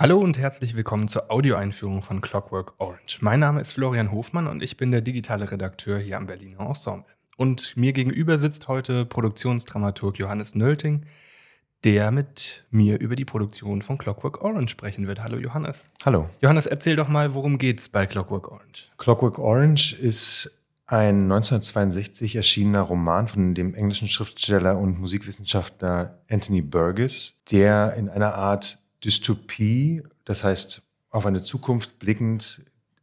Hallo und herzlich willkommen zur Audioeinführung von Clockwork Orange. Mein Name ist Florian Hofmann und ich bin der digitale Redakteur hier am Berliner Ensemble. Und mir gegenüber sitzt heute Produktionsdramaturg Johannes Nölting, der mit mir über die Produktion von Clockwork Orange sprechen wird. Hallo Johannes. Hallo. Johannes, erzähl doch mal, worum geht's bei Clockwork Orange? Clockwork Orange ist ein 1962 erschienener Roman von dem englischen Schriftsteller und Musikwissenschaftler Anthony Burgess, der in einer Art Dystopie, das heißt auf eine Zukunft blickend,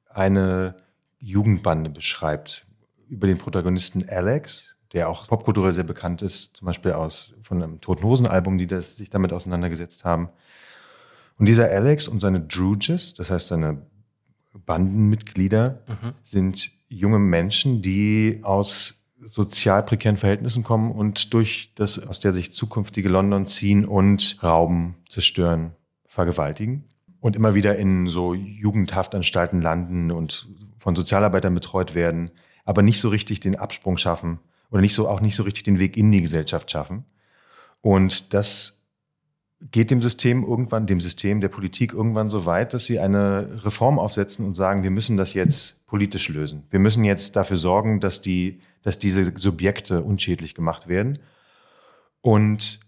eine Jugendbande beschreibt. Über den Protagonisten Alex, der auch popkulturell sehr bekannt ist, zum Beispiel aus von einem Toten Hosen Album, die das, sich damit auseinandergesetzt haben. Und dieser Alex und seine Druges, das heißt seine Bandenmitglieder, mhm. sind junge Menschen, die aus sozial prekären Verhältnissen kommen und durch das aus der sich zukünftige London ziehen und rauben, zerstören, vergewaltigen und immer wieder in so Jugendhaftanstalten landen und von Sozialarbeitern betreut werden, aber nicht so richtig den Absprung schaffen oder nicht so auch nicht so richtig den Weg in die Gesellschaft schaffen. Und das geht dem System irgendwann, dem System der Politik irgendwann so weit, dass sie eine Reform aufsetzen und sagen, wir müssen das jetzt politisch lösen. Wir müssen jetzt dafür sorgen, dass die, dass diese Subjekte unschädlich gemacht werden und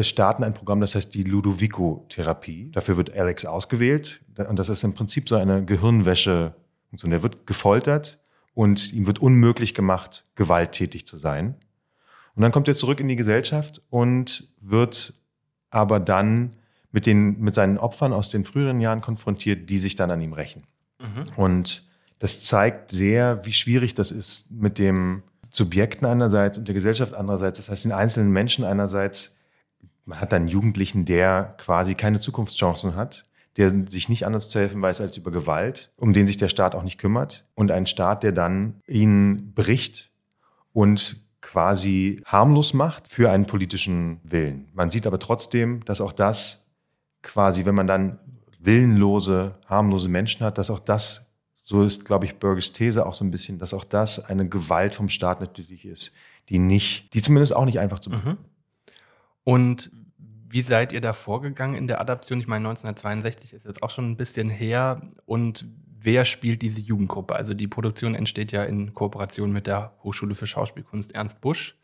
starten ein Programm, das heißt die Ludovico-Therapie. Dafür wird Alex ausgewählt und das ist im Prinzip so eine Gehirnwäsche. Und er wird gefoltert und ihm wird unmöglich gemacht, gewalttätig zu sein. Und dann kommt er zurück in die Gesellschaft und wird aber dann mit, den, mit seinen Opfern aus den früheren Jahren konfrontiert, die sich dann an ihm rächen. Mhm. Und das zeigt sehr, wie schwierig das ist mit dem Subjekten einerseits und der Gesellschaft andererseits. Das heißt, den einzelnen Menschen einerseits. Man hat einen Jugendlichen, der quasi keine Zukunftschancen hat, der sich nicht anders zu helfen weiß als über Gewalt, um den sich der Staat auch nicht kümmert. Und ein Staat, der dann ihn bricht und quasi harmlos macht für einen politischen Willen. Man sieht aber trotzdem, dass auch das quasi, wenn man dann willenlose, harmlose Menschen hat, dass auch das, so ist, glaube ich, Burgers These auch so ein bisschen, dass auch das eine Gewalt vom Staat natürlich ist, die nicht, die zumindest auch nicht einfach zu mhm. Und wie seid ihr da vorgegangen in der Adaption? Ich meine, 1962 ist jetzt auch schon ein bisschen her. Und wer spielt diese Jugendgruppe? Also die Produktion entsteht ja in Kooperation mit der Hochschule für Schauspielkunst Ernst Busch.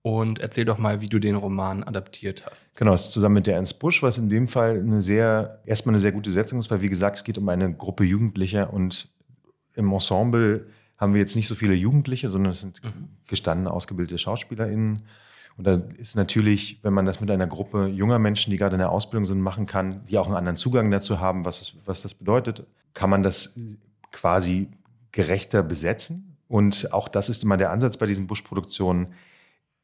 Und erzähl doch mal, wie du den Roman adaptiert hast. Genau, es ist zusammen mit der Ernst Busch, was in dem Fall eine sehr, erstmal eine sehr gute Setzung ist, weil wie gesagt, es geht um eine Gruppe Jugendlicher und im Ensemble haben wir jetzt nicht so viele Jugendliche, sondern es sind mhm. gestandene, ausgebildete SchauspielerInnen. Und da ist natürlich, wenn man das mit einer Gruppe junger Menschen, die gerade in der Ausbildung sind, machen kann, die auch einen anderen Zugang dazu haben, was, was das bedeutet, kann man das quasi gerechter besetzen. Und auch das ist immer der Ansatz bei diesen Busch-Produktionen.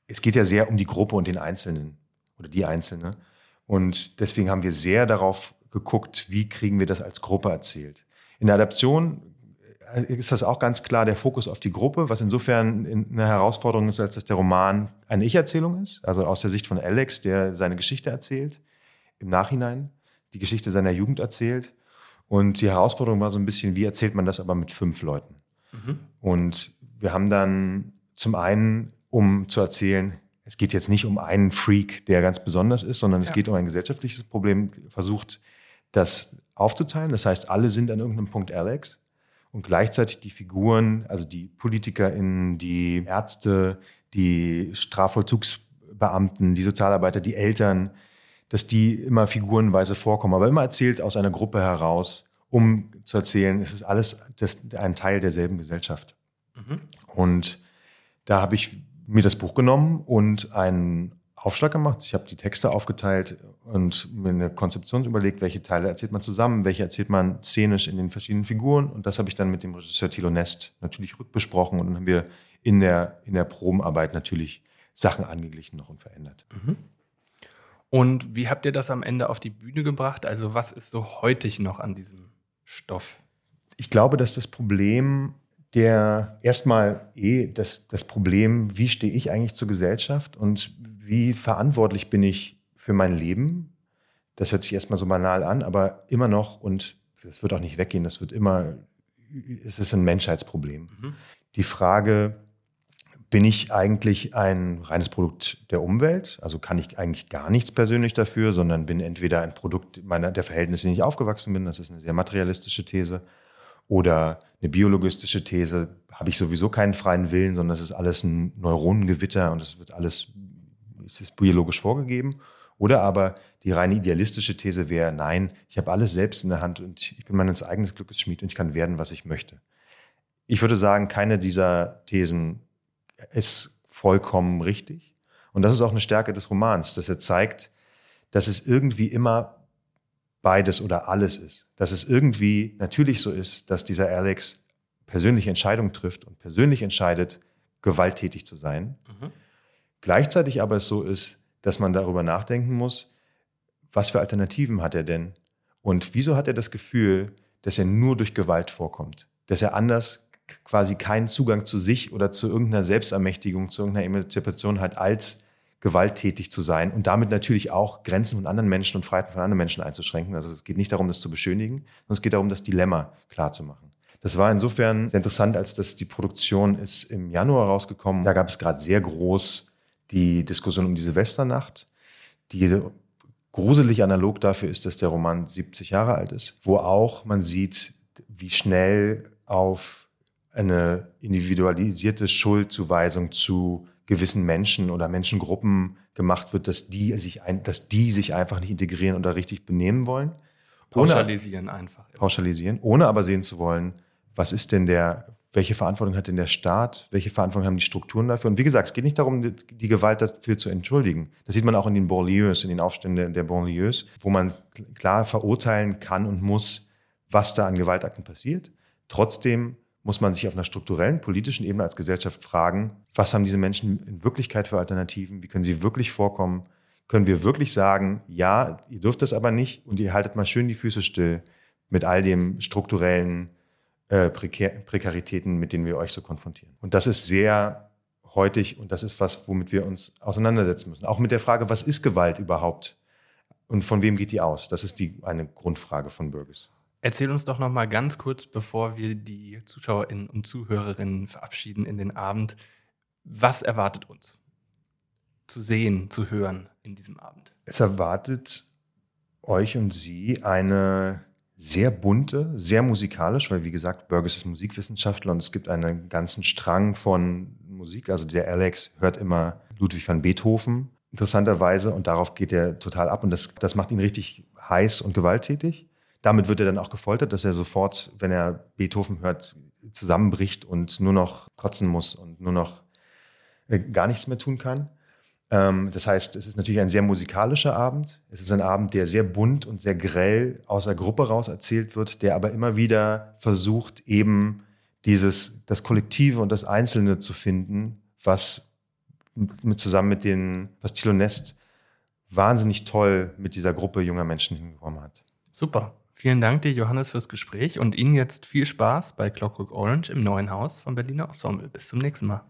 Es geht ja sehr um die Gruppe und den Einzelnen oder die Einzelne. Und deswegen haben wir sehr darauf geguckt, wie kriegen wir das als Gruppe erzählt. In der Adaption ist das auch ganz klar der Fokus auf die Gruppe, was insofern eine Herausforderung ist, als dass der Roman eine Ich-Erzählung ist, also aus der Sicht von Alex, der seine Geschichte erzählt, im Nachhinein die Geschichte seiner Jugend erzählt. Und die Herausforderung war so ein bisschen, wie erzählt man das aber mit fünf Leuten? Mhm. Und wir haben dann zum einen, um zu erzählen, es geht jetzt nicht um einen Freak, der ganz besonders ist, sondern es ja. geht um ein gesellschaftliches Problem, versucht, das aufzuteilen. Das heißt, alle sind an irgendeinem Punkt Alex und gleichzeitig die Figuren, also die PolitikerInnen, die Ärzte, die Strafvollzugsbeamten, die Sozialarbeiter, die Eltern, dass die immer figurenweise vorkommen, aber immer erzählt aus einer Gruppe heraus, um zu erzählen, es ist alles das, ein Teil derselben Gesellschaft. Mhm. Und da habe ich mir das Buch genommen und einen Aufschlag gemacht. Ich habe die Texte aufgeteilt und mir eine Konzeption überlegt, welche Teile erzählt man zusammen, welche erzählt man szenisch in den verschiedenen Figuren. Und das habe ich dann mit dem Regisseur Thilo Nest natürlich rückbesprochen und dann haben wir in der, in der Probenarbeit natürlich Sachen angeglichen noch und verändert. Mhm. Und wie habt ihr das am Ende auf die Bühne gebracht? Also was ist so heutig noch an diesem Stoff? Ich glaube, dass das Problem der erstmal eh das, das Problem, wie stehe ich eigentlich zur Gesellschaft und wie verantwortlich bin ich für mein Leben? Das hört sich erstmal so banal an, aber immer noch, und das wird auch nicht weggehen, das wird immer, es ist ein Menschheitsproblem. Mhm. Die Frage, bin ich eigentlich ein reines Produkt der Umwelt? Also kann ich eigentlich gar nichts persönlich dafür, sondern bin entweder ein Produkt meiner, der Verhältnisse, in denen ich aufgewachsen bin, das ist eine sehr materialistische These, oder eine biologistische These, habe ich sowieso keinen freien Willen, sondern es ist alles ein Neuronengewitter und es wird alles, ist biologisch vorgegeben. Oder aber die reine idealistische These wäre, nein, ich habe alles selbst in der Hand und ich bin meines eigenes Glückes Schmied und ich kann werden, was ich möchte. Ich würde sagen, keine dieser Thesen ist vollkommen richtig. Und das ist auch eine Stärke des Romans, dass er zeigt, dass es irgendwie immer beides oder alles ist. Dass es irgendwie natürlich so ist, dass dieser Alex persönliche Entscheidungen trifft und persönlich entscheidet, gewalttätig zu sein. Gleichzeitig aber es so ist, dass man darüber nachdenken muss, was für Alternativen hat er denn? Und wieso hat er das Gefühl, dass er nur durch Gewalt vorkommt? Dass er anders quasi keinen Zugang zu sich oder zu irgendeiner Selbstermächtigung, zu irgendeiner Emanzipation hat, als gewalttätig zu sein und damit natürlich auch Grenzen von anderen Menschen und Freiheiten von anderen Menschen einzuschränken. Also es geht nicht darum, das zu beschönigen, sondern es geht darum, das Dilemma klarzumachen. Das war insofern interessant, als dass die Produktion ist im Januar rausgekommen. Da gab es gerade sehr groß die Diskussion um die Silvesternacht, die gruselig analog dafür ist, dass der Roman 70 Jahre alt ist, wo auch man sieht, wie schnell auf eine individualisierte Schuldzuweisung zu gewissen Menschen oder Menschengruppen gemacht wird, dass die sich, ein, dass die sich einfach nicht integrieren oder richtig benehmen wollen. Pauschalisieren ohne, einfach. Pauschalisieren, ohne aber sehen zu wollen, was ist denn der, welche Verantwortung hat denn der Staat, welche Verantwortung haben die Strukturen dafür? Und wie gesagt, es geht nicht darum, die, Gewalt dafür zu entschuldigen. Das sieht man auch in den Banlieues, in den Aufständen der Banlieues, wo man klar verurteilen kann und muss, was da an Gewaltakten passiert. Trotzdem muss man sich auf einer strukturellen, politischen Ebene als Gesellschaft fragen, was haben diese Menschen in Wirklichkeit für Alternativen? Wie können sie wirklich vorkommen? Können wir wirklich sagen, ja, ihr dürft das aber nicht und ihr haltet mal schön die Füße still mit all dem strukturellen äh, Prekar Prekaritäten, mit denen wir euch so konfrontieren? Und das ist sehr heutig und das ist was, womit wir uns auseinandersetzen müssen. Auch mit der Frage, was ist Gewalt überhaupt? Und von wem geht die aus? Das ist die, eine Grundfrage von Burgess. Erzähl uns doch noch mal ganz kurz, bevor wir die Zuschauerinnen und Zuhörerinnen verabschieden in den Abend, was erwartet uns zu sehen, zu hören in diesem Abend? Es erwartet euch und sie eine sehr bunte, sehr musikalisch, weil wie gesagt, Burgess ist Musikwissenschaftler und es gibt einen ganzen Strang von Musik. Also der Alex hört immer Ludwig van Beethoven, interessanterweise, und darauf geht er total ab und das, das macht ihn richtig heiß und gewalttätig. Damit wird er dann auch gefoltert, dass er sofort, wenn er Beethoven hört, zusammenbricht und nur noch kotzen muss und nur noch äh, gar nichts mehr tun kann. Ähm, das heißt, es ist natürlich ein sehr musikalischer Abend. Es ist ein Abend, der sehr bunt und sehr grell aus der Gruppe raus erzählt wird, der aber immer wieder versucht, eben dieses, das Kollektive und das Einzelne zu finden, was mit, zusammen mit den, was Thilo Nest wahnsinnig toll mit dieser Gruppe junger Menschen hinbekommen hat. Super. Vielen Dank dir, Johannes, fürs Gespräch und Ihnen jetzt viel Spaß bei Clockwork Orange im neuen Haus vom Berliner Ensemble. Bis zum nächsten Mal.